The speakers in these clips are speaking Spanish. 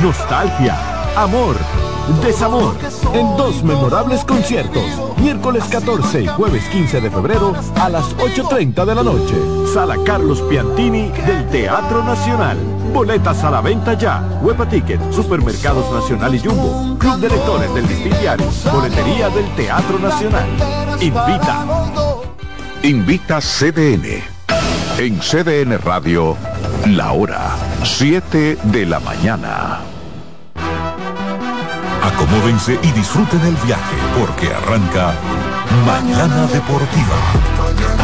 nostalgia, amor, desamor, en dos memorables conciertos, miércoles 14 y jueves 15 de febrero a las 8.30 de la noche. Sala Carlos Piantini del Teatro Nacional. Boletas a la venta ya. Huepa Ticket, Supermercados Nacional y Jumbo. Club de Lectores del Diario. Boletería del Teatro Nacional. Invita. Invita CDN. En CDN Radio, la hora 7 de la mañana. Acomódense y disfruten el viaje porque arranca Mañana Deportiva.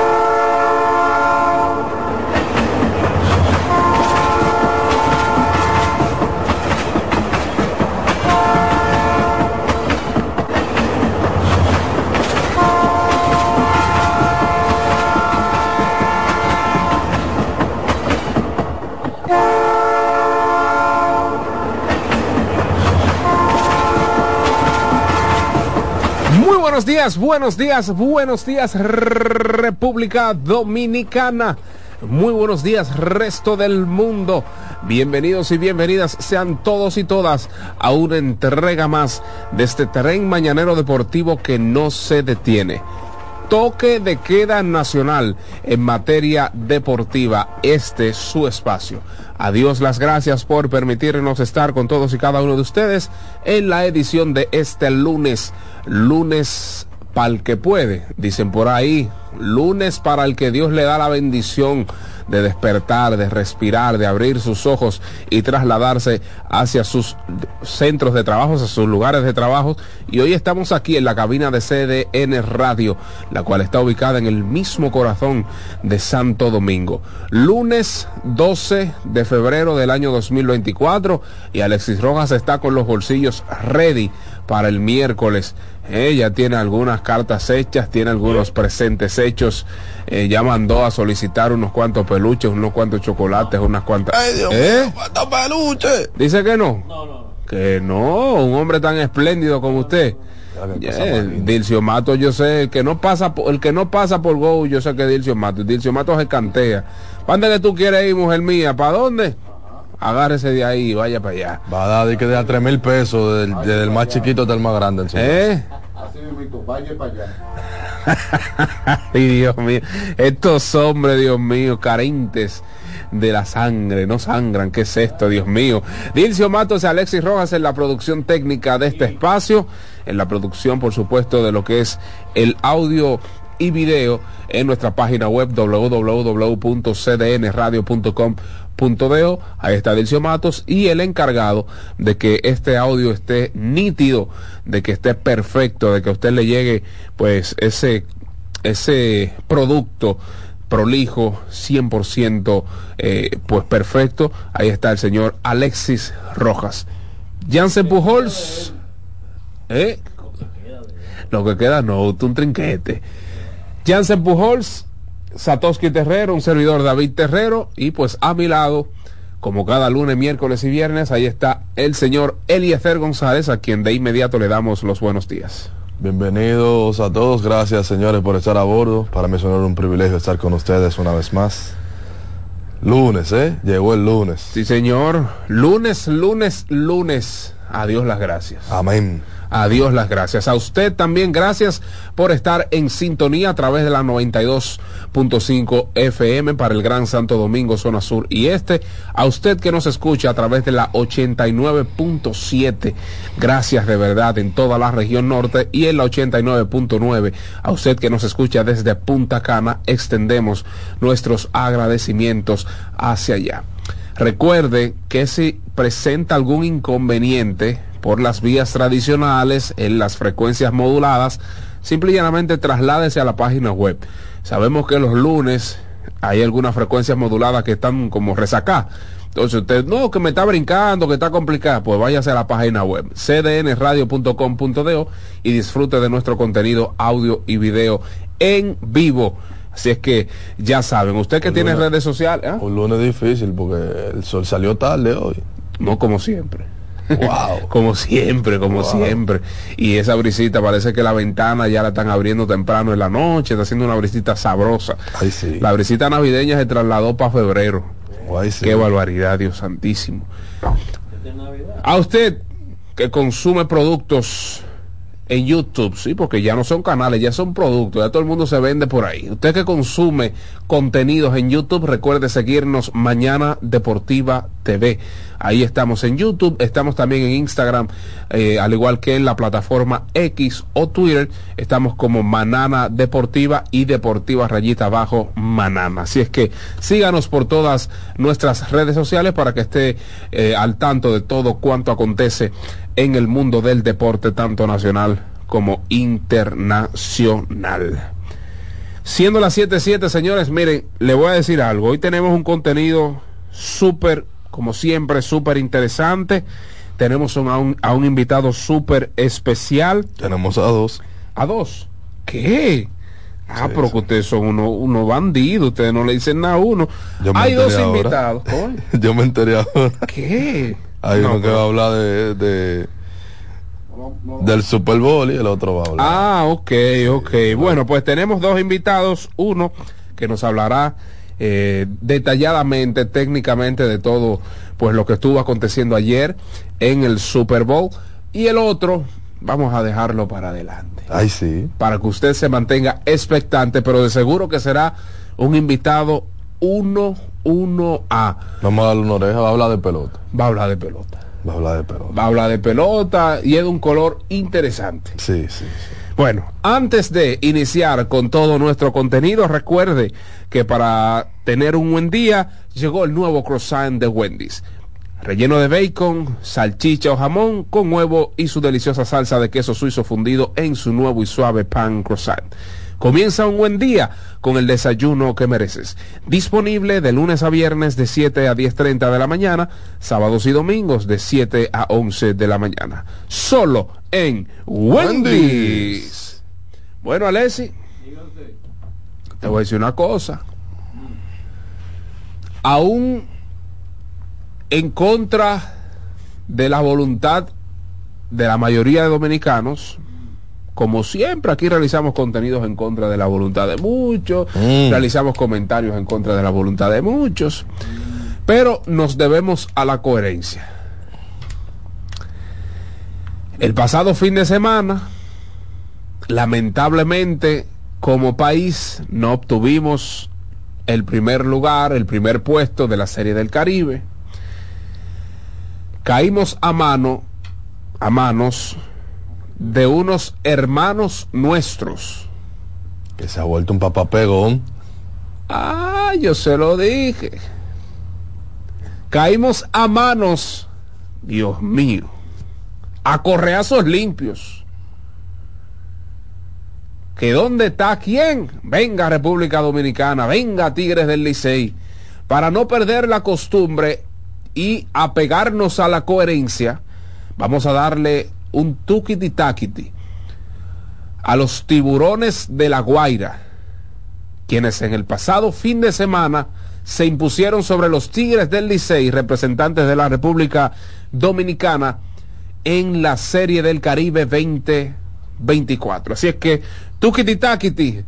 Buenos días, buenos días, buenos días República Dominicana. Muy buenos días resto del mundo. Bienvenidos y bienvenidas sean todos y todas a una entrega más de este tren mañanero deportivo que no se detiene. Toque de queda nacional en materia deportiva. Este es su espacio. Adiós las gracias por permitirnos estar con todos y cada uno de ustedes en la edición de este lunes lunes para el que puede, dicen por ahí, lunes para el que Dios le da la bendición de despertar, de respirar, de abrir sus ojos y trasladarse hacia sus centros de trabajo, hacia sus lugares de trabajo. Y hoy estamos aquí en la cabina de CDN Radio, la cual está ubicada en el mismo corazón de Santo Domingo. Lunes 12 de febrero del año 2024 y Alexis Rojas está con los bolsillos ready para el miércoles. Ella tiene algunas cartas hechas, tiene algunos presentes hechos. Eh, ya mandó a solicitar unos cuantos peluches, unos cuantos chocolates, unas cuantas. ¡Ay, Dios ¿Eh? mío, peluches! Dice que no. No, no. Que no, un hombre tan espléndido como usted. Yeah, Dilcio Mato, yo sé, el que no pasa, el que no pasa por Go, yo sé que Dilcio Mato. Dilcio Mato se cantea. ¿Para dónde tú quieres ir, mujer mía? ¿Para dónde? Agárrese de ahí y vaya para allá. Va a dar que de tres mil pesos, desde el más chiquito hasta el más grande. ¿Eh? Así mismo, vaya para allá. Ay, Dios mío, estos hombres, Dios mío, carentes de la sangre, no sangran, ¿qué es esto, Dios mío? Dilcio Matos y Alexis Rojas en la producción técnica de este espacio, en la producción, por supuesto, de lo que es el audio y video en nuestra página web www.cdnradio.com .de, ahí está Dilcio Matos y el encargado de que este audio esté nítido, de que esté perfecto, de que a usted le llegue pues ese, ese producto prolijo, 100% eh, pues perfecto. Ahí está el señor Alexis Rojas. Jansen Pujols, ¿eh? Lo que queda no, un trinquete. Jansen Pujols Satoshi Terrero, un servidor David Terrero y pues a mi lado, como cada lunes, miércoles y viernes, ahí está el señor Eliezer González, a quien de inmediato le damos los buenos días. Bienvenidos a todos, gracias señores por estar a bordo. Para mí es un privilegio estar con ustedes una vez más. Lunes, ¿eh? Llegó el lunes. Sí, señor. Lunes, lunes, lunes. Adiós las gracias. Amén. A Dios las gracias. A usted también gracias por estar en sintonía a través de la 92.5 FM para el Gran Santo Domingo, zona sur y este. A usted que nos escucha a través de la 89.7. Gracias de verdad en toda la región norte y en la 89.9. A usted que nos escucha desde Punta Cana, extendemos nuestros agradecimientos hacia allá. Recuerde que si presenta algún inconveniente, por las vías tradicionales en las frecuencias moduladas, simple y llanamente trasládese a la página web. Sabemos que los lunes hay algunas frecuencias moduladas que están como resacadas. Entonces usted, no, que me está brincando, que está complicada, pues váyase a la página web cdnradio.com.do y disfrute de nuestro contenido audio y video en vivo. Así es que ya saben, usted que tiene redes sociales. ¿eh? Un lunes difícil porque el sol salió tarde hoy. No como siempre. como siempre, como siempre. Y esa brisita parece que la ventana ya la están abriendo temprano en la noche, está haciendo una brisita sabrosa. La brisita navideña se trasladó para febrero. Qué barbaridad, Dios santísimo. A usted que consume productos en YouTube, sí, porque ya no son canales, ya son productos, ya todo el mundo se vende por ahí. Usted que consume contenidos en YouTube, recuerde seguirnos Mañana Deportiva TV. Ahí estamos en YouTube, estamos también en Instagram, eh, al igual que en la plataforma X o Twitter, estamos como Manana Deportiva y Deportiva Rayita Abajo Manana. Así es que síganos por todas nuestras redes sociales para que esté eh, al tanto de todo cuanto acontece en el mundo del deporte, tanto nacional como internacional. Siendo las 7.7, señores, miren, le voy a decir algo. Hoy tenemos un contenido súper como siempre, súper interesante. Tenemos a, un, a un invitado súper especial. Tenemos a dos. ¿A dos? ¿Qué? Ah, pero que ustedes son unos uno bandidos, ustedes no le dicen nada a uno. Hay dos invitados. Yo me enteré ahora. ¿Qué? Hay uno que va a hablar de, de, del Super Bowl y el otro va a hablar. Ah, ok, ok. Bueno, pues tenemos dos invitados. Uno que nos hablará eh, detalladamente, técnicamente de todo pues lo que estuvo aconteciendo ayer en el Super Bowl y el otro vamos a dejarlo para adelante. Ay, sí. Para que usted se mantenga expectante, pero de seguro que será un invitado 1 1A. Vamos a darle una oreja, va a hablar de pelota. Va a hablar de pelota. Va a hablar de pelota. Va a hablar de pelota y es de un color interesante. Sí, sí, sí. Bueno, antes de iniciar con todo nuestro contenido, recuerde que para tener un buen día llegó el nuevo croissant de Wendy's. Relleno de bacon, salchicha o jamón con huevo y su deliciosa salsa de queso suizo fundido en su nuevo y suave pan croissant. Comienza un buen día con el desayuno que mereces. Disponible de lunes a viernes de 7 a 10.30 de la mañana, sábados y domingos de 7 a 11 de la mañana. Solo en Wendy's. Bueno, Alessi, te voy a decir una cosa. Aún en contra de la voluntad de la mayoría de dominicanos, como siempre aquí realizamos contenidos en contra de la voluntad de muchos, mm. realizamos comentarios en contra de la voluntad de muchos, pero nos debemos a la coherencia. El pasado fin de semana, lamentablemente, como país, no obtuvimos el primer lugar, el primer puesto de la Serie del Caribe. Caímos a mano, a manos de unos hermanos nuestros. Que se ha vuelto un papapegón. Ah, yo se lo dije. Caímos a manos, Dios mío, a correazos limpios. ¿Que dónde está quién? Venga República Dominicana, venga Tigres del Licey, para no perder la costumbre y apegarnos a la coherencia, vamos a darle un tuquiti taquiti a los tiburones de la Guaira, quienes en el pasado fin de semana se impusieron sobre los Tigres del Licey, representantes de la República Dominicana, en la Serie del Caribe 2024. Así es que, tuquiti taquiti,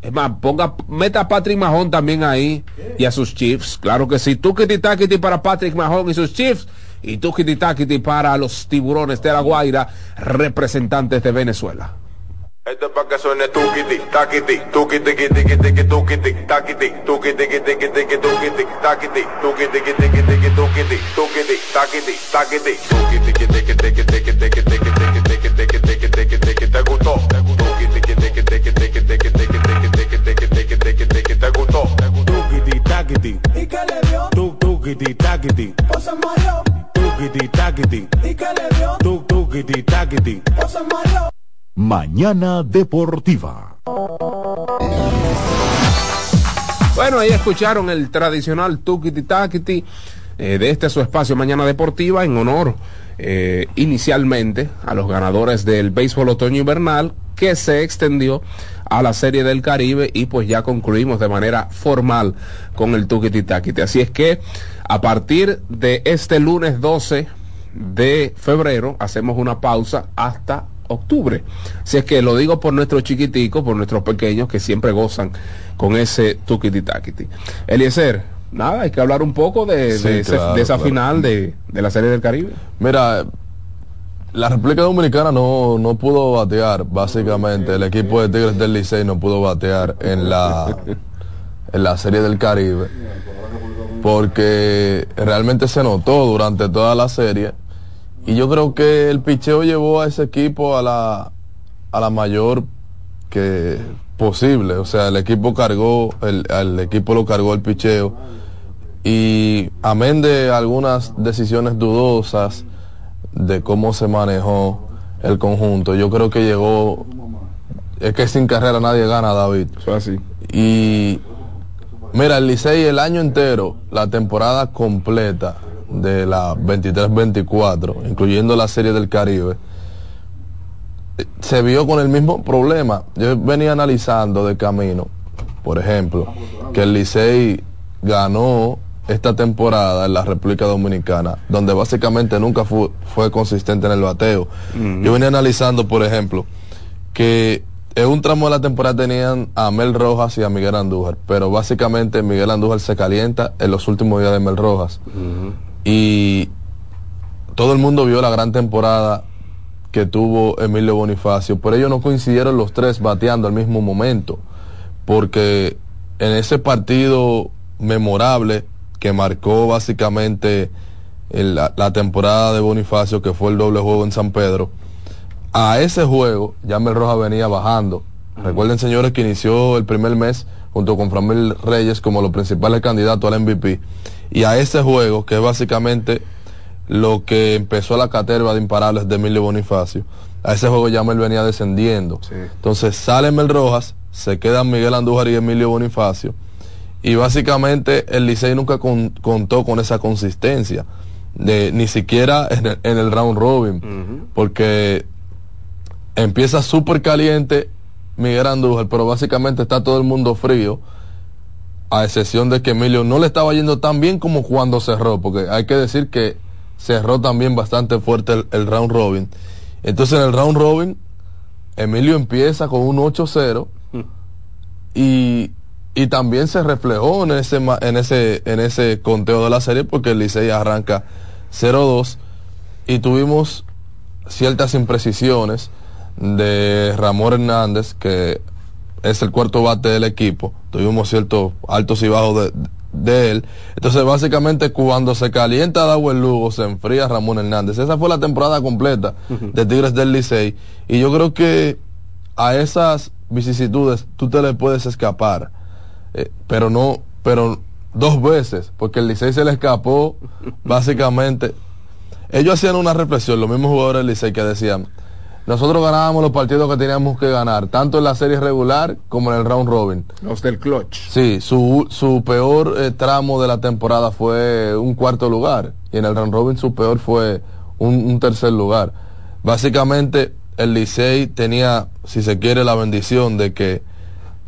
Es más, ponga, meta a Patrick Mahon también ahí y a sus Chiefs. Claro que sí. Tú taquiti para Patrick Mahon y sus Chiefs. Y tú taquiti para los tiburones de la Guaira, representantes de Venezuela. Tuk, tukiti, taquiti, o se mareó, tukiti, taquiti, ¿y qué le dio? Tuk, tukiti, taquiti, o se mareó. Mañana Deportiva. Bueno, ahí escucharon el tradicional Tukiti Takiti eh, de este su espacio Mañana Deportiva en honor eh, inicialmente a los ganadores del béisbol otoño invernal que se extendió a la Serie del Caribe y pues ya concluimos de manera formal con el Tukiti Takiti. Así es que a partir de este lunes 12 de febrero hacemos una pausa hasta octubre. Si es que lo digo por nuestros chiquiticos, por nuestros pequeños que siempre gozan con ese tukiti takiti. Eliezer, nada, hay que hablar un poco de, esa final de, la Serie del Caribe. Mira, la República Dominicana no, no pudo batear, básicamente. El equipo de Tigres del Licey no pudo batear en la, en la Serie del Caribe. Porque realmente se notó durante toda la serie y yo creo que el picheo llevó a ese equipo a la, a la mayor que posible. O sea, el equipo cargó, el, equipo lo cargó el picheo. Y amén de algunas decisiones dudosas de cómo se manejó el conjunto, yo creo que llegó, es que sin carrera nadie gana, David. Eso así. Y mira, el Licey el año entero, la temporada completa, de la 23-24, incluyendo la Serie del Caribe, se vio con el mismo problema. Yo venía analizando de camino, por ejemplo, que el Licey ganó esta temporada en la República Dominicana, donde básicamente nunca fue, fue consistente en el bateo. Yo venía analizando, por ejemplo, que en un tramo de la temporada tenían a Mel Rojas y a Miguel Andújar, pero básicamente Miguel Andújar se calienta en los últimos días de Mel Rojas. Y todo el mundo vio la gran temporada que tuvo Emilio Bonifacio, pero ellos no coincidieron los tres bateando al mismo momento, porque en ese partido memorable que marcó básicamente la, la, temporada de Bonifacio, que fue el doble juego en San Pedro, a ese juego ya Mel Roja venía bajando. Recuerden, señores, que inició el primer mes junto con Framil Reyes como los principales candidatos al MVP. Y a ese juego, que es básicamente lo que empezó la caterva de imparables de Emilio Bonifacio, a ese juego ya Mel venía descendiendo. Entonces sale Mel Rojas, se quedan Miguel Andújar y Emilio Bonifacio. Y básicamente el Licey nunca contó con esa consistencia, de, ni siquiera en el, round robin, porque empieza súper caliente Miguel Andújar, pero básicamente está todo el mundo frío a excepción de que Emilio no le estaba yendo tan bien como cuando cerró, porque hay que decir que cerró también bastante fuerte el, round robin. Entonces en el round robin, Emilio empieza con un 8-0 y, y, también se reflejó en ese, en, ese, en ese conteo de la serie porque el Licey arranca 0-2 y tuvimos ciertas imprecisiones de Ramón Hernández que es el cuarto bate del equipo. Tuvimos ciertos altos y bajos de, él. Entonces, básicamente, cuando se calienta Dawel Lugo, se enfría Ramón Hernández. Esa fue la temporada completa de Tigres del Licey. Y yo creo que a esas vicisitudes tú te le puedes escapar. Eh, pero no, pero dos veces, porque el Licey se le escapó, básicamente. Ellos hacían una reflexión, los mismos jugadores del Licey que decían, nosotros ganábamos los partidos que teníamos que ganar, tanto en la serie regular como en el round robin. Los del clutch. Sí, su, su peor eh, tramo de la temporada fue un cuarto lugar y en el round robin su peor fue un, tercer lugar. Básicamente el Licey tenía, si se quiere, la bendición de que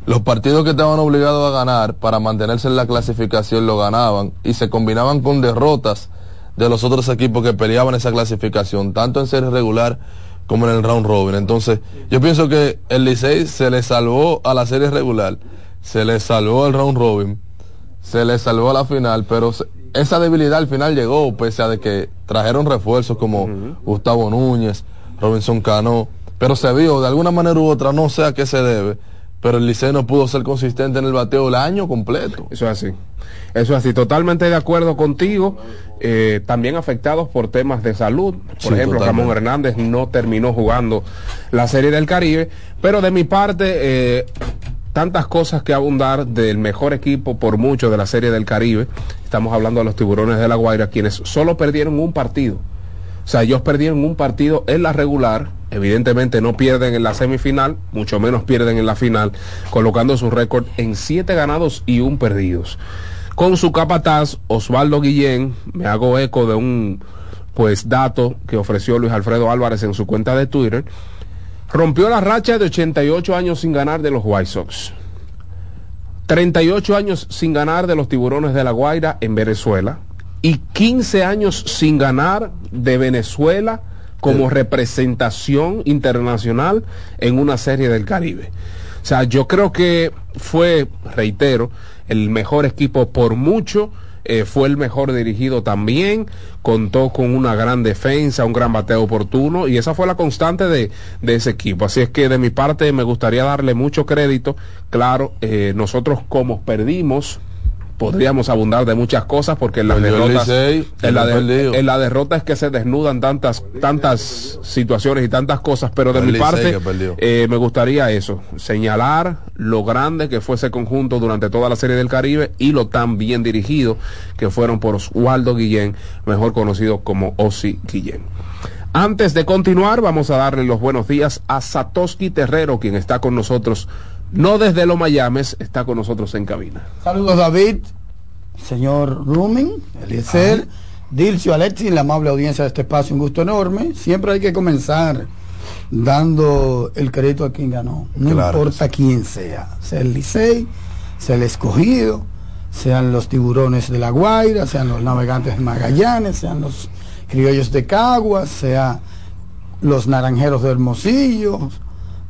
los partidos que estaban obligados a ganar para mantenerse en la clasificación lo ganaban y se combinaban con derrotas de los otros equipos que peleaban esa clasificación, tanto en serie regular como en el round robin. Entonces, yo pienso que el Licey se le salvó a la serie regular, se le salvó al round robin, se le salvó a la final, pero se- esa debilidad al final llegó, pese a de que trajeron refuerzos como Gustavo Núñez, Robinson Cano, pero se vio de alguna manera u otra, no sé a qué se debe, pero el Licey no pudo ser consistente en el bateo el año completo. Eso es así. Eso es así. Totalmente de acuerdo contigo. Eh, también afectados por temas de salud. Por Sí, ejemplo, totalmente. Ramón Hernández no terminó jugando la Serie del Caribe. Pero de mi parte, eh, tantas cosas que abundar del mejor equipo por mucho de la Serie del Caribe. Estamos hablando de los Tiburones de la Guaira, quienes solo perdieron un partido. O sea, ellos perdieron un partido en la regular, evidentemente no pierden en la semifinal, mucho menos pierden en la final, colocando su récord en siete ganados y un perdidos. Con su capataz, Osvaldo Guillén, me hago eco de un pues dato que ofreció Luis Alfredo Álvarez en su cuenta de Twitter, rompió la racha de 88 años sin ganar de los White Sox. 38 años sin ganar de los tiburones de la Guaira en Venezuela y 15 años sin ganar de Venezuela como representación internacional en una serie del Caribe. O sea, yo creo que fue, reitero, el mejor equipo por mucho, eh, fue el mejor dirigido también, contó con una gran defensa, un gran bateo oportuno y esa fue la constante de, de ese equipo. Así es que de mi parte me gustaría darle mucho crédito. Claro, eh, nosotros como perdimos, podríamos abundar de muchas cosas porque en las Perdió el derrotas Licey, en, la de- en la derrota es que se desnudan tantas tantas situaciones y tantas cosas pero de El mi Licey parte eh, me gustaría eso señalar lo grande que fue ese conjunto durante toda la serie del Caribe y lo tan bien dirigido que fueron por Oswaldo Guillén mejor conocido como Osi Guillén. Antes de continuar, vamos a darle los buenos días a Satoshi Terrero, quien está con nosotros, no desde Los Mayames, está con nosotros en cabina. Saludos David, señor Rumen, Eliezer, Dilcio, Alexis, la amable audiencia de este espacio, un gusto enorme. Siempre hay que comenzar dando el crédito a quien ganó, no Claro importa quién sea, sea el Licey, sea el escogido, sean los tiburones de la Guaira, sean los navegantes de Magallanes, sean los criollos de Caguas, sea los naranjeros de Hermosillo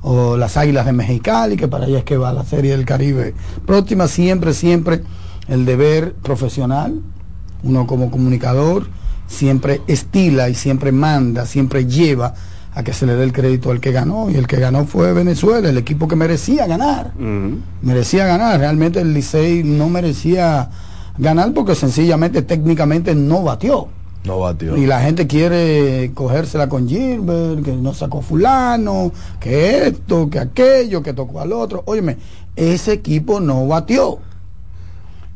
o las águilas de Mexicali, que para allá es que va la serie del Caribe próxima, siempre, siempre el deber profesional, uno como comunicador, siempre estila y siempre manda, siempre lleva a que se le dé el crédito al que ganó, y el que ganó fue Venezuela, el equipo que merecía ganar merecía ganar. Realmente el Licey no merecía ganar porque sencillamente técnicamente no batió. No batió. Y la gente quiere cogérsela con Gilbert, que no sacó fulano, que esto, que aquello, que tocó al otro. Óyeme, ese equipo no batió.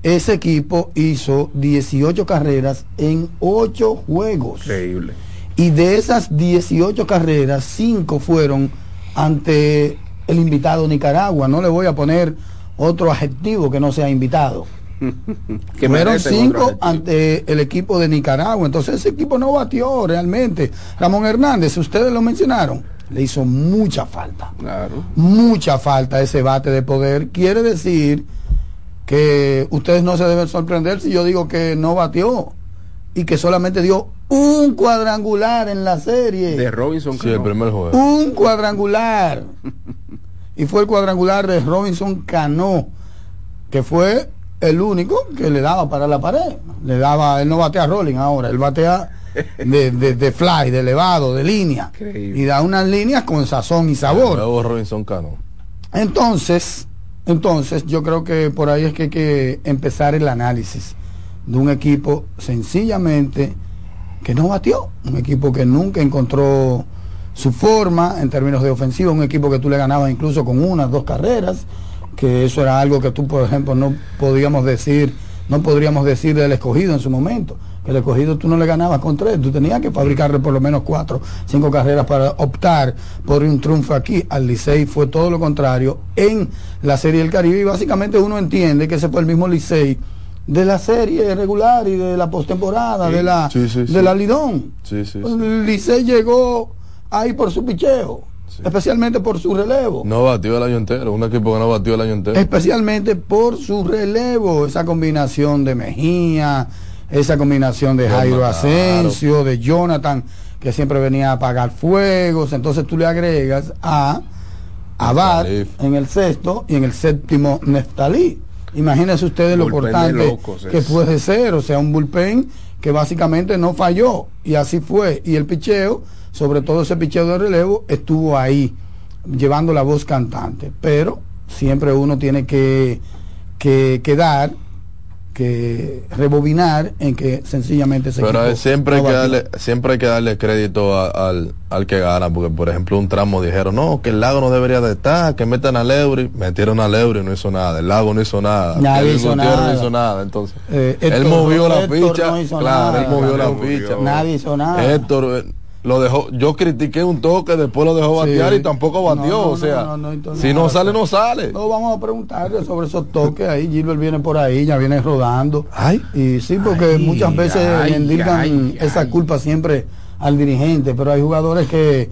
Ese equipo hizo 18 carreras en 8 juegos. Increíble. Y de esas 18 carreras, 5 fueron ante el invitado Nicaragua. No le voy a poner otro adjetivo que no sea invitado. Que Fueron merecen otro 5 adjetivo. ante el equipo de Nicaragua. Entonces ese equipo no batió realmente. Ramón Hernández, ustedes lo mencionaron, le hizo mucha falta. Claro. Mucha falta ese bate de poder. Quiere decir que ustedes no se deben sorprender si yo digo que no batió y que solamente dio un cuadrangular en la serie. De Robinson Sí, el Cano. primer juego. Un cuadrangular. y fue el cuadrangular de Robinson Cano, que fue el único que le daba para la pared. Le daba, él no batea rolling ahora, él batea de, de, de fly, de elevado, de línea. Increíble. Y da unas líneas con sazón y sabor. Robinson Cano. Entonces, entonces yo creo que por ahí es que hay que empezar el análisis de un equipo sencillamente que no batió, un equipo que nunca encontró su forma en términos de ofensiva, un equipo que tú le ganabas incluso con unas, dos carreras, que eso era algo que tú, por ejemplo, no podíamos decir, no podríamos decir del escogido en su momento, que el escogido tú no le ganabas con tres, tú tenías que fabricarle por lo menos cuatro, cinco carreras para optar por un triunfo aquí. Al Licey fue todo lo contrario en la Serie del Caribe y básicamente uno entiende que ese fue el mismo Licey de la serie regular y de la postemporada, de la Sí, sí, sí. de la Lidón. Licey llegó ahí por su picheo, especialmente por su relevo. No batió el año entero. Un equipo que no batió el año entero. Especialmente por su relevo, esa combinación de Mejía esa combinación de Jairo. Asensio, de Jonathan, que siempre venía a apagar fuegos. Entonces tú le agregas a Abad en el sexto y en el séptimo Neftalí. Imagínense ustedes lo Bullpen importante que puede ser, o sea, un bullpen que básicamente no falló y así fue. Y el picheo, sobre todo ese picheo de relevo, estuvo ahí llevando la voz cantante. Pero siempre uno tiene que, que quedar, que rebobinar en que sencillamente se Pero siempre, hay que darle, siempre hay que darle crédito a- al, al que gana, porque por ejemplo un tramo dijeron, no, que el lago no debería de estar, que metan a Leury, metieron a Leury y no hizo nada, el lago no hizo nada, Nadie hizo nada. no hizo nada, entonces Eh, él movió la Héctor ficha, no hizo claro, nada. él movió la Nadie ficha. Nadie hizo nada. Héctor eh, lo dejó, yo critiqué un toque, después lo dejó Sí. batear y tampoco batió, No, no, o sea, no, si no, sale, no. sale. No, vamos a preguntarle sobre esos toques ahí. Gilbert viene por ahí, ya viene rodando. Ay. Y sí, porque Ay, muchas veces ay, le indican ay, esa culpa siempre al dirigente, pero hay jugadores que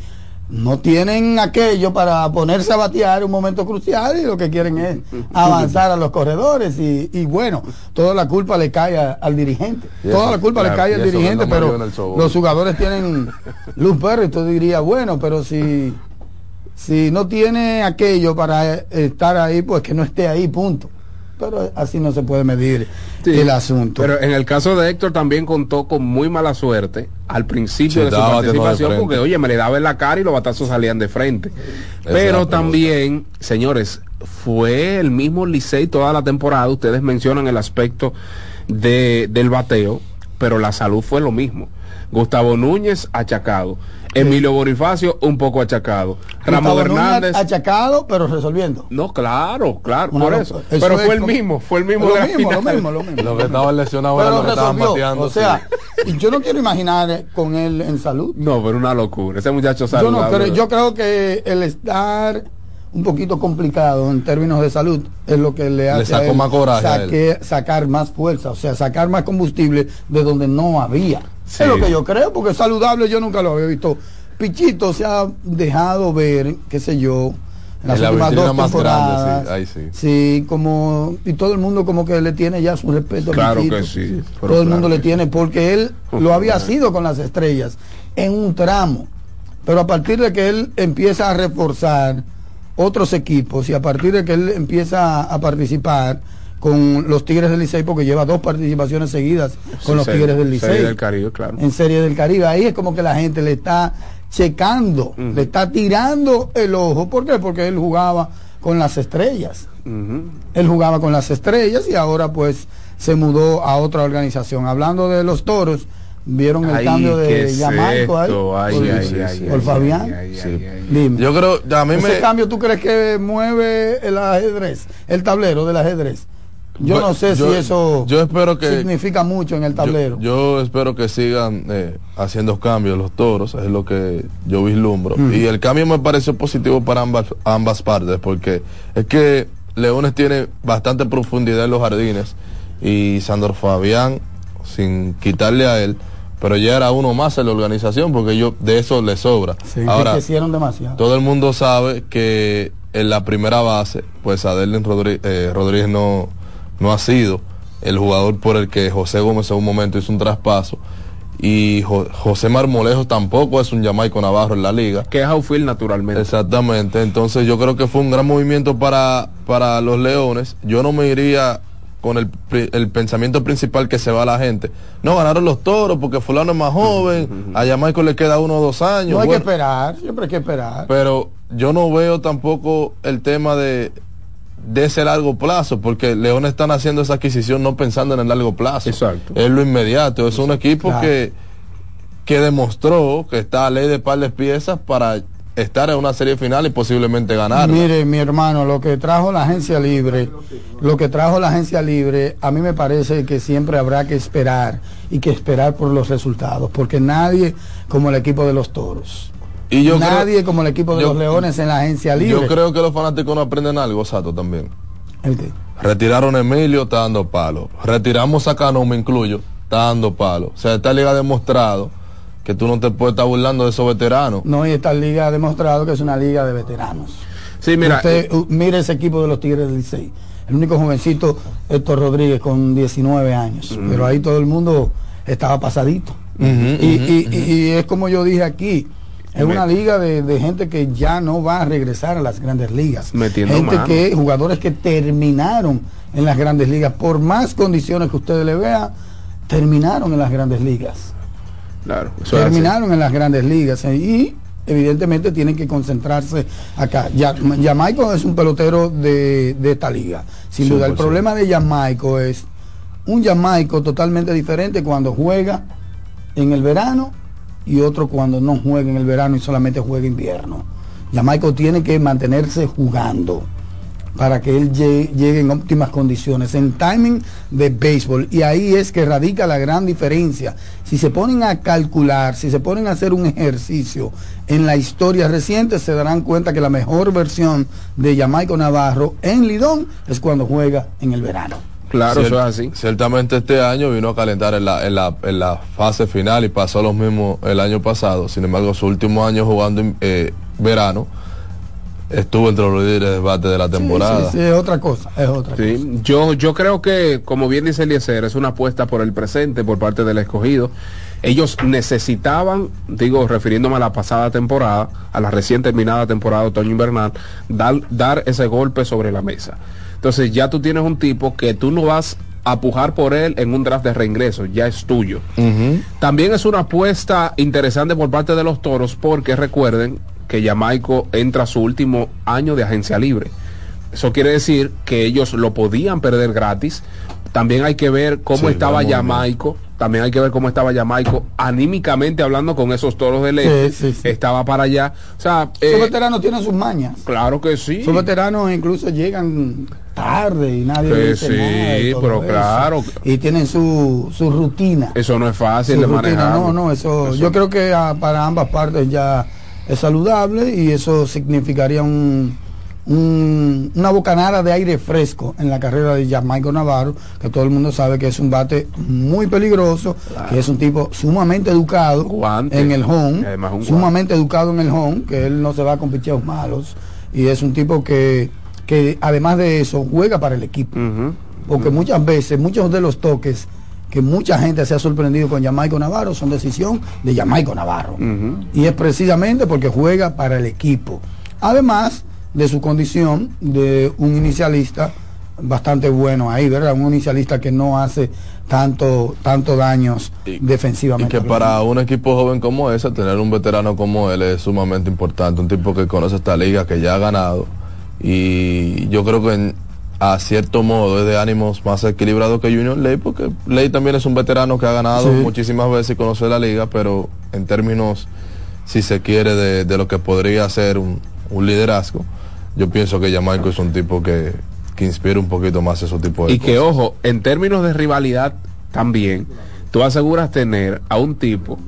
no tienen aquello para ponerse a batear en un momento crucial y lo que quieren es avanzar a los corredores y, y bueno, toda la culpa le cae a- al dirigente. Toda la culpa le cae al dirigente, pero los jugadores tienen luz verde tú dirías, bueno, pero si si no tiene aquello para estar ahí, pues que no esté ahí, punto. Pero así no se puede medir Sí, el asunto. Pero en el caso de Héctor también contó con muy mala suerte al principio Sí, de su de participación porque, oye, me le daba en la cara y los batazos salían de frente. Esa Pero también, señores, fue el mismo Licey toda la temporada. Ustedes mencionan el aspecto de, del bateo, pero la salud fue lo mismo. Gustavo Núñez achacado. Emilio Bonifacio un poco achacado. Ramón Hernández. achacado, pero resolviendo. No, claro, claro, Una por eso. Eso Pero es fue el mismo, fue el mismo. Lo de la mismo, lo mismo, lo mismo. Los que estaban lesionados Pero los que estaban bateando. O sea, y yo no quiero imaginar con él en salud. No, pero una locura. Ese muchacho Yo, saludable. no creo, yo creo que el estar un poquito complicado en términos de salud es lo que le hace a sacó él más coraje a él. saque- sacar más fuerza, o sea, sacar más combustible de donde no había. Sí. Es lo que yo creo, porque saludable yo nunca lo había visto. Pichito se ha dejado ver, qué sé yo, en las En la últimas vitrina dos más grande, temporadas. sí, ahí sí. Sí, como y todo el mundo como que le tiene ya su respeto. a Claro Pichito. que sí, Todo el mundo le tiene porque él lo había sido con las estrellas en un tramo. Pero a partir de que él empieza a reforzar otros equipos y a partir de que él empieza a participar con los Tigres del Licey, porque lleva dos participaciones seguidas con Sí, los serie- Tigres del Licey. serie del Caribe, claro. En Serie del Caribe. Ahí es como que la gente le está checando, le está tirando el ojo. ¿Por qué? Porque él jugaba con las estrellas. Él jugaba con las estrellas y ahora pues se mudó a otra organización. Hablando de los toros, vieron el Ay, cambio ¿qué de es Jamaico ahí por, ay, sí, ay, sí, ay, por Fabián. ay, ay, Sí. ay, ay. Dime. Yo creo, a mí Ese me... cambio tú crees que mueve el ajedrez, el tablero del ajedrez. Yo Bueno, no sé yo- si eso yo espero que- significa mucho en el tablero. Yo, yo espero que sigan eh, haciendo cambios los toros, es lo que yo vislumbro. Mm. Y el cambio me pareció positivo para ambas, ambas partes, porque es que Leones tiene bastante profundidad en los jardines y Sandor Fabián, sin quitarle a él, pero ya era uno más en la organización, porque yo de eso le sobra. Sí, Ahora, enriquecieron demasiado. todo el mundo sabe que en la primera base, pues Adelín Rodríguez, eh, Rodríguez no, no ha sido el jugador por el que José Gómez en un momento hizo un traspaso. Y Jo- José Marmolejo tampoco es un Jamaico Navarro en la liga. Que es outfield naturalmente. Exactamente. Entonces yo creo que fue un gran movimiento para, para los Leones. Yo no me iría con el, el pensamiento principal que se va la gente. No ganaron los toros porque fulano es más joven, a Jamaico le queda uno o dos años. no hay Bueno, que esperar, siempre hay que esperar. pero yo no veo tampoco el tema de de ese largo plazo, porque Leones están haciendo esa adquisición no pensando en el largo plazo. Exacto. Es lo inmediato. Es un equipo Claro. que, que demostró que está a ley de par de piezas para estar en una serie final y posiblemente ganar. Mire, mi hermano, lo que trajo la agencia libre, lo que trajo la agencia libre, a mí me parece que siempre habrá que esperar y que esperar por los resultados, porque nadie como el equipo de los toros. Y yo creo- nadie como el equipo de yo- los leones en la agencia libre. Yo creo que los fanáticos no aprenden algo, Sato, también. ¿El qué? Retiraron a Emilio, está dando palo. Retiramos a Cano, me incluyo, está dando palo. O sea, esta liga ha demostrado que tú no te puedes estar burlando de esos veteranos. No, y esta liga ha demostrado que es una liga de veteranos. Sí, mira, Usted uh, mire ese equipo de los Tigres del Licey. el único jovencito Héctor Rodríguez con 19 años, pero ahí todo el mundo estaba pasadito. y, y- y- y es como yo dije aquí, es una liga de, de gente que ya no va a regresar a las grandes ligas. Metiendo gente mano. que, jugadores que terminaron en las grandes ligas, por más condiciones que ustedes le vean, terminaron en las grandes ligas Claro, terminaron en las grandes ligas eh, y evidentemente tienen que concentrarse acá. Ya, Jamaico es un pelotero de, de esta liga. Sin duda, el 100%. problema de Jamaico es un Jamaico totalmente diferente cuando juega en el verano y otro cuando no juega en el verano y solamente juega invierno. Jamaico tiene que mantenerse jugando para que él llegue, llegue en óptimas condiciones, en timing de béisbol. Y ahí es que radica la gran diferencia. Si se ponen a calcular, si se ponen a hacer un ejercicio en la historia reciente, se darán cuenta que la mejor versión de Jamaico Navarro en Lidón es cuando juega en el verano. Claro, Cier- eso es así. Ciertamente este año vino a calentar en la, en la, en la fase final y pasó lo mismo el año pasado. Sin embargo, su último año jugando en eh, verano estuvo entre los líderes de debate de la temporada. Sí, sí, es otra cosa, es otra cosa. Sí, yo, yo creo que, como bien dice Eliezer, es una apuesta por el presente por parte del escogido. Ellos necesitaban, digo, refiriéndome a la pasada temporada, a la recién terminada temporada otoño-invernal, dar, dar ese golpe sobre la mesa. Entonces ya tú tienes un tipo que tú no vas a pujar por él en un draft de reingreso, ya es tuyo. También es una apuesta interesante por parte de los toros porque recuerden que Jamaico entra a su último año de agencia libre. Eso quiere decir que ellos lo podían perder gratis. También hay que ver cómo Sí, estaba. Jamaico. También hay que ver cómo estaba Jamaico anímicamente hablando con esos toros sí, sí. Estaba para allá. O sea, Esos eh, veteranos tienen sus mañas. claro que sí. Esos veteranos incluso llegan tarde y nadie les dice sí, nada y pero eso. claro. Y tienen su, su rutina. Eso no es fácil Su de rutina. manejar. No, no, eso, yo creo que ah, para ambas partes ya es saludable y eso significaría un, un- una bocanada de aire fresco en la carrera de Jamaico Navarro, que todo el mundo sabe que es un bate muy peligroso, que es un tipo sumamente educado Guante. en el home, sumamente educado en el home, que él no se va con picheos malos y es un tipo que, que además de eso juega para el equipo. Porque muchas veces, muchos de los toques que mucha gente se ha sorprendido con Jamaico Navarro son decisión de Jamaico Navarro. Y es precisamente porque juega para el equipo. Además de su condición de un inicialista bastante bueno ahí, ¿verdad? Un inicialista que no hace tanto, tanto daños Y- Y defensivamente. que para un equipo joven como ese, tener un veterano como él es sumamente importante. Un tipo que conoce esta liga, que ya ha ganado. Y yo creo que en- a cierto modo es de ánimos más equilibrado que Junior Ley, porque Ley también es un veterano que ha ganado Sí. muchísimas veces y conoce la liga, pero en términos, si se quiere, de, de lo que podría ser un, un liderazgo, yo pienso que Jamaico es un tipo que, que inspira un poquito más ese tipo de Y que ojo, en términos de rivalidad también, tú aseguras tener a un tipo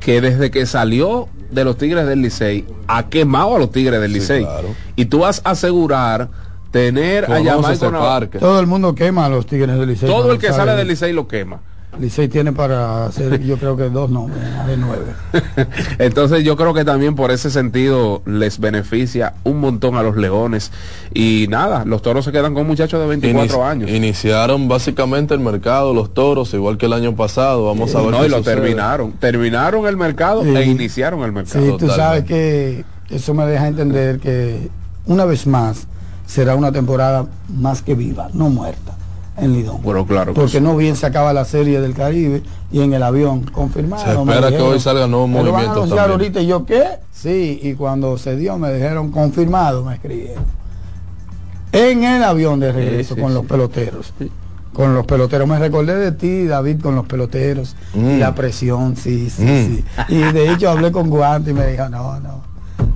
que desde que salió de los Tigres del Licey ha quemado a los Tigres del Sí, Licey. claro. Y tú vas a asegurar tener a ese Navarro. parque. Todo el mundo quema a los Tigres del Licey. Todo el que sale sale de- del Licey lo quema. Licey tiene para hacer, yo creo que dos, no, de nueve. Entonces yo creo que también por ese sentido les beneficia un montón a los Leones. Y nada, los toros se quedan con muchachos de 24 Inici- años. Iniciaron básicamente el mercado, los toros, igual que el año pasado. Vamos a ver no, qué y lo sucede. terminaron. Terminaron el mercado Sí. e iniciaron el mercado. Sí, tú Totalmente. sabes que eso me deja entender que una vez más será una temporada más que viva, no muerta, en Lidón. Bueno, claro que Porque sí. no bien se acaba la serie del Caribe y en el avión confirmado. Se espera que hoy salgan nuevos "Pero van a movimientos anunciar también". ahorita y yo qué? Sí, y cuando se dio me dijeron confirmado, me escribieron. En el avión de regreso Sí, sí, con los peloteros. Con los peloteros. Me recordé de ti, David, con los peloteros. Y Mm. la presión, sí, sí, Mm. sí. Y de hecho hablé con Guante y me dijo, no, no.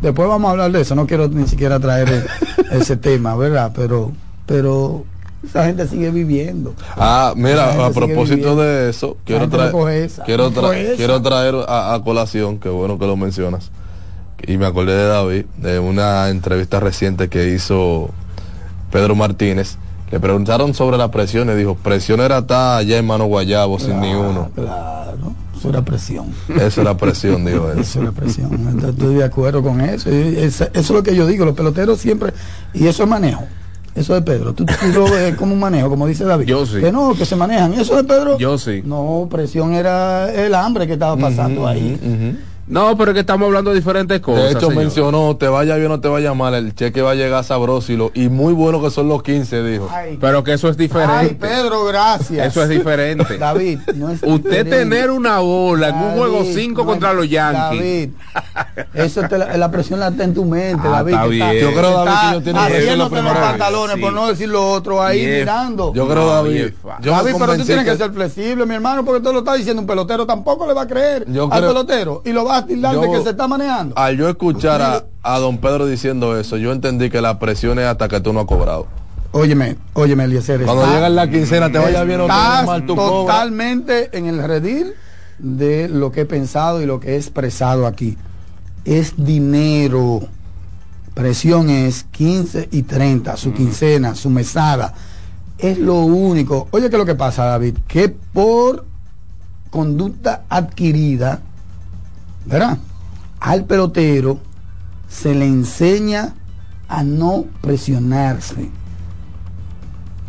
Después vamos a hablar de eso. No quiero ni siquiera traer ese tema, ¿verdad? Pero, pero esa gente sigue viviendo. Ah, mira, a propósito de eso, quiero traer, quiero, tra- quiero traer a, a colación, que bueno que lo mencionas, y me acordé de David, de una entrevista reciente que hizo Pedro Martínez. Le preguntaron sobre la presión y dijo, presión era estar allá en Mano Guayabo sin ni uno. Claro, eso era presión. Eso era presión, dijo él. Eso es la presión. Entonces, Estoy de acuerdo con eso. Eso es lo que yo digo. Los peloteros siempre. Y eso es manejo. Eso es Pedro. Tú, tú lo ves como un manejo, como dice David. Yo sí. Que no, que se manejan. ¿Eso es Pedro? Yo sí. No, presión era el hambre que estaba pasando ahí. No, pero es que estamos hablando de diferentes cosas. De hecho, señor. mencionó, te vaya bien o no te vaya mal, el cheque va a llegar sabroso y, lo- y muy bueno que son los 15, dijo. Ay, Pero que eso es diferente. ay, Pedro, gracias. Eso es diferente. David, no es Usted diferente. tener una bola en un juego 5 no contra los Yankees. David, eso te la, la presión la está en tu mente, Ah, David. está bien. Yo creo, David, está que ellos tienen presión la haciéndote los pantalones, Sí. por no decir lo otro, ahí Yes. mirando. Yo creo, David, yo David, pero tú tienes que, que- ser flexible, mi hermano, porque tú lo estás diciendo un pelotero, tampoco le va a creer Yo al creo- pelotero y lo vas a tildar de Yo- que se está manejando. Al yo escuchar a, a don Pedro diciendo eso, yo entendí que la presión es hasta que tú no has cobrado. Óyeme, óyeme, Eliezer. Cuando llega la quincena, te vaya bien o te vaya mal, totalmente en el redil de lo que he pensado y lo que he expresado aquí. Es dinero. Presión es 15 y 30, su quincena, su mesada. Es lo único. Oye, ¿qué es lo que pasa, David? Que por conducta adquirida, ¿verdad? Al pelotero se le enseña a no presionarse.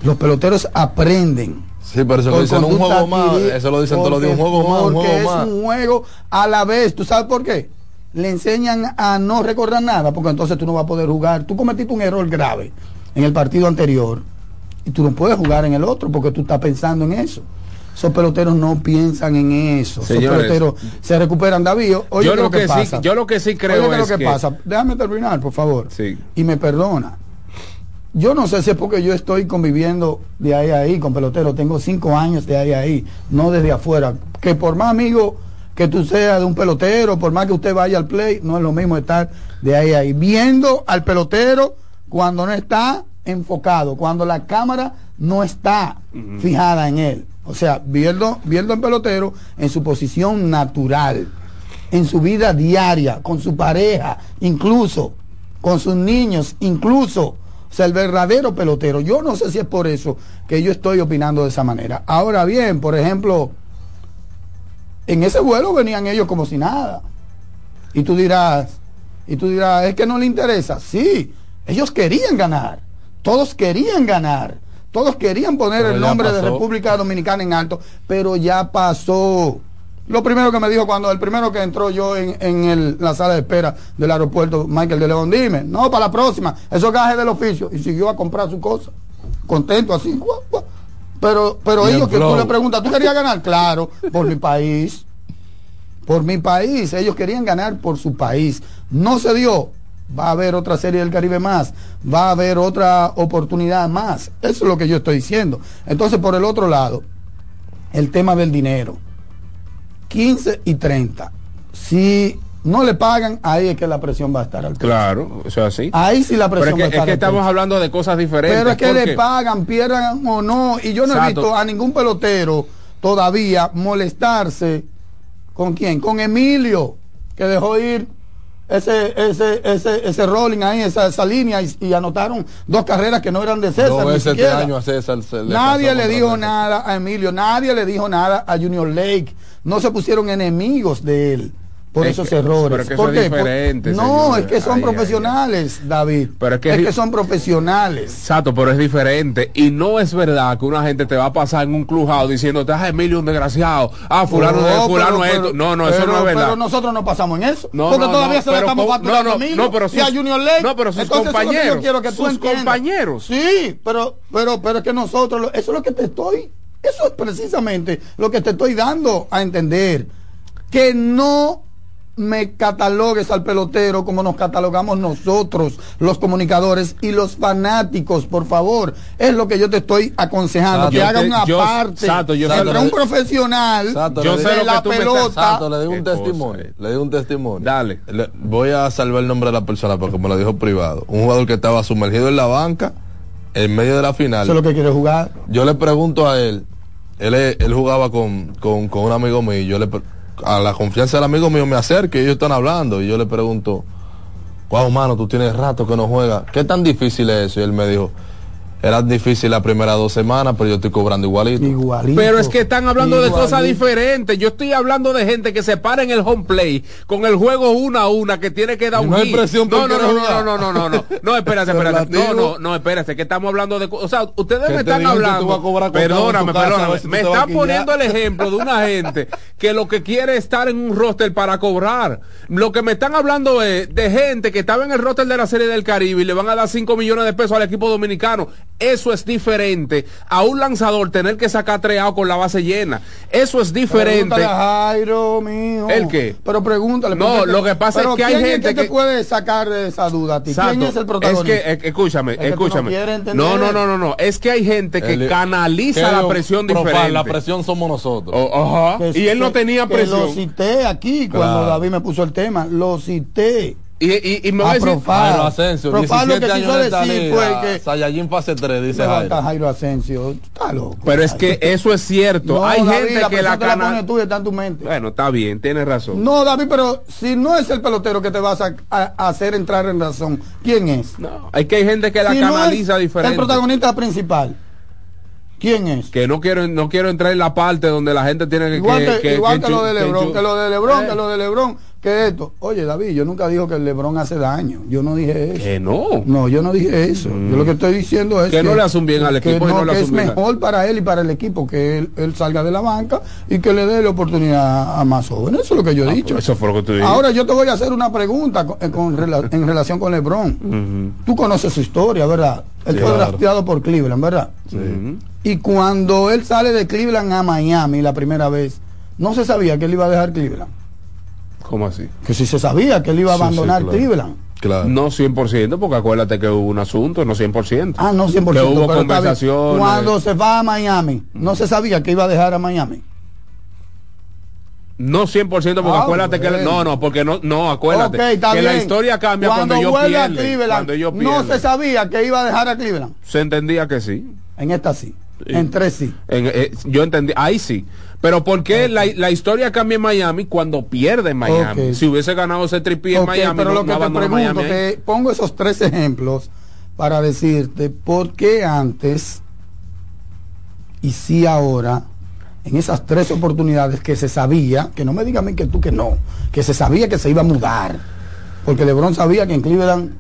Los peloteros aprenden. Sí, pero eso lo dicen un juego más, eso lo dicen todos los días, un juego más, un porque juego es más. un juego a la vez. ¿Tú sabes por qué? Le enseñan a no recordar nada, porque entonces tú no vas a poder jugar. Tú cometiste un error grave en el partido anterior y tú no puedes jugar en el otro porque tú estás pensando en eso. Esos peloteros no piensan en eso. Señores. Esos peloteros se recuperan, David. Oye, yo ¿qué es lo que, sí, pasa? yo lo que sí creo Oye, ¿qué es lo que, que pasa? Déjame terminar, por favor. Sí. Y me perdona. Yo no sé si es porque yo estoy conviviendo de ahí a ahí con peloteros. Tengo cinco años de ahí a ahí, no desde afuera. Que por más amigo que tú seas de un pelotero, por más que usted vaya al play, no es lo mismo estar de ahí a ahí. Viendo al pelotero cuando no está enfocado, cuando la cámara no está fijada en él. O sea, viendo, viendo pelotero en su posición natural, en su vida diaria, con su pareja, incluso, con sus niños, incluso. O sea, el verdadero pelotero. Yo no sé si es por eso que yo estoy opinando de esa manera. Ahora bien, por ejemplo, en ese vuelo venían ellos como si nada. Y tú dirás, y tú dirás, es que no le interesa. Sí, ellos querían ganar. Todos querían ganar. Todos querían poner Pero el nombre de. República Dominicana en alto, pero ya pasó. Lo primero que me dijo cuando el primero que entró yo en, en el- la sala de espera del aeropuerto, Michael de León, dime, no, para la próxima, eso gaje del oficio. Y siguió a comprar su cosa, contento así. guau, guau. Pero, pero ellos el que tú le preguntas, ¿tú querías ganar? Claro, por mi país. Por mi país. Ellos querían ganar por su país. No se dio. Va a haber otra serie del Caribe más. Va a haber otra oportunidad más. Eso es lo que yo estoy diciendo. Entonces, por el otro lado, el tema del dinero. 15 y 30. Si no le pagan, ahí es que la presión va a estar al techo. Claro, o sea, sí. Ahí sí la Pero presión es va a que, estar es que al estamos hablando de cosas diferentes. Pero es que porque- le pagan, pierdan o no. Y yo no he visto a ningún pelotero todavía molestarse. ¿Con quién? Con Emilio, que dejó ir ese, ese, ese, ese rolling ahí, esa, esa línea, y, y anotaron dos carreras que no eran de César. Dos ni este año a César le Nadie le dijo nada a Emilio, nadie le dijo nada a Junior Lake. No se pusieron enemigos de él por Es esos que- errores. pero es que ¿Por eso es? Por- no, es que son Ay, ay, ay. profesionales, David. Pero es que- es que son profesionales. Exacto, pero es diferente. Y no es verdad que una gente te va a pasar en un clubhouse diciéndote, ah, Emilio, un desgraciado. Ah, fulano, No, fulano pero- esto. pero- No, no, eso no es verdad. Pero nosotros no pasamos en eso. No, porque no, todavía no, se pero estamos facturando no, no, Emilio no, pero y a sus- Junior Lake. no, pero sus Entonces, compañeros, yo quiero que tú sus entiendas. compañeros. Sí, pero, pero, pero es que nosotros, lo- eso es lo que te estoy, eso es precisamente lo que te estoy dando a entender. Que no me catalogues al pelotero como nos catalogamos nosotros, los comunicadores y los fanáticos, por favor. Es lo que yo te estoy aconsejando, Sato, que haga una yo- parte Sato, yo sé entre lo un que- profesional Sato, Yo le sé de que la pelota. Sato, le di un cosa, testimonio. eh. Le di un testimonio. Dale. Le- voy a salvar el nombre de la persona porque me lo dijo privado. Un jugador que estaba sumergido en la banca en medio de la final. Eso es lo que quiere jugar. Yo le pregunto a él, él, él jugaba con, con, con un amigo mío, y yo le pre- a la confianza del amigo mío me acerca y ellos están hablando y yo le pregunto, wow, mano, tú tienes rato que no juegas, ¿qué tan difícil es eso? Y él me dijo, Era difícil la primera dos semanas, pero yo estoy cobrando igualito. Igualito. Pero es que están hablando de cosas diferentes. Yo estoy hablando de gente que se para en el home play con el juego una a una que tiene que dar Y un no hay presión no, no, no, no, no, no, no, no, no, espérate, espérate. No, no, no, espérate, que estamos hablando de, o sea, ustedes me están hablando. Perdóname, perdóname. si Me están poniendo el ejemplo de una gente que lo que quiere es estar en un roster para cobrar. Lo que me están hablando es de gente que estaba en el roster de la Serie del Caribe y le van a dar 5 millones de pesos al equipo dominicano. Eso es diferente a un lanzador tener que sacar treado con la base llena. Eso es diferente. Pregúntale a Jairo, mío. ¿El qué? Pero pregúntale. No, lo que pasa pero es que hay ¿quién gente que te que- puede sacar de esa duda a ti? ¿Quién es el protagonista? Es que, escúchame, Es que tú no escúchame. No, no, no, no, no. Es que hay gente que El- canaliza que la presión profan, diferente. La presión somos nosotros. Oh, ajá. Que- Y él no tenía que Lo presión. cité aquí cuando Claro. David me puso el tema. Lo cité. Y, y, y me va a A decir. Jairo Asensio, Profar lo 17 que años quiso esta decir fue que- Saiyajin fase 3, dice Jairo. Jairo Asensio. Está loco. pero es que eso es cierto. No, hay David, gente que la te la canaliza. pones tú está en tu mente. Bueno, está bien, tienes razón. No, David, pero si no es el pelotero que te vas a, a- a hacer entrar en razón, ¿quién es? No, hay que hay gente que la Si no canaliza es diferente. El protagonista principal, ¿quién es? Que no quiero, no quiero entrar en la parte donde la gente tiene que. igual que, igual que lo de Lebron, que lo de Lebron, Eh, que lo de Lebron, que esto. Oye, David, yo nunca digo que el Lebron hace daño. Yo no dije eso. Que no. No, yo no dije eso. Yo lo que estoy diciendo es Que no le hace un bien al que equipo y no le que es mejor para él y para el equipo que él, él salga de la banca y que le dé la oportunidad a más jóvenes. Eso es lo que yo he dicho. Ah, Eso fue lo que tú dijiste. Ahora yo te voy a hacer una pregunta con, eh, con en relación con LeBron. Ujú. Tú conoces su historia, ¿verdad? Él fue Claro. drafteado por Cleveland, ¿verdad? Ujú. Y cuando él sale de Cleveland a Miami la primera vez, no se sabía que él iba a dejar Cleveland. ¿Cómo así? Que si se sabía que él iba a Sí, sí, abandonar claro. Cleveland. Claro. No 100%, porque acuérdate que hubo un asunto, no 100%. Ah, no 100%. Que hubo conversaciones. Cuando se va a Miami, no se sabía que iba a dejar a Miami. No 100% porque Ah, acuérdate que... bueno. No, no, porque no, no, acuérdate. Ok, está que la historia cambia cuando, pierden. a Cleveland, cuando ellos no pierden. se sabía que iba a dejar a Cleveland. Se entendía que sí. En esta sí. Sí. En tres sí. En- eh, yo entendí, ahí sí. Pero ¿por qué la, la historia cambia en Miami cuando pierde en Miami? Si hubiese ganado ese tripié en Miami, pero no- lo que te pregunto, te pongo esos tres ejemplos para decirte por qué antes y sí ahora, en esas tres oportunidades que se sabía, que no me diga a mí que tú que no, que se sabía que se iba a mudar, porque LeBron sabía que en Cleveland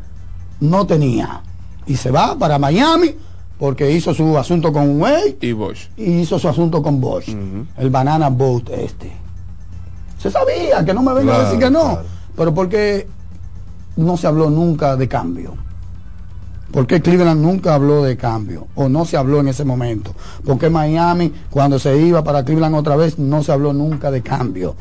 no tenía, y se va para Miami porque hizo su asunto con Wade Y Bosch. y hizo su asunto con Bosch, el banana boat este. Se sabía que no me venga a decir que no, claro. pero porque no se habló nunca de cambio. porque Cleveland nunca habló de cambio o no se habló en ese momento? porque Miami cuando se iba para Cleveland otra vez no se habló nunca de cambio?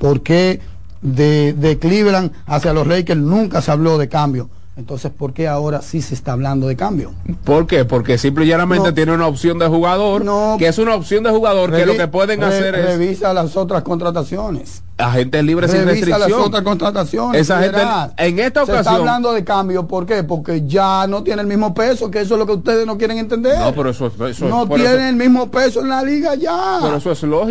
porque de, de Cleveland hacia los Lakers nunca se habló de cambio? Entonces, ¿por qué ahora sí se está hablando de cambio? ¿Por qué? Porque simple y llanamente No. tiene una opción de jugador, No. que es una opción de jugador que lo que pueden re- hacer es Revisa las otras contrataciones. agentes libres sin Revisa las restricción. otras contrataciones. Esa gente- en esta Se está ocasión- hablando de cambio, ¿por qué? Porque ya no tiene el mismo peso, que eso es lo que ustedes no quieren entender. No, pero eso, eso no tiene eso- el mismo peso en la liga ya. pero eso es lógico.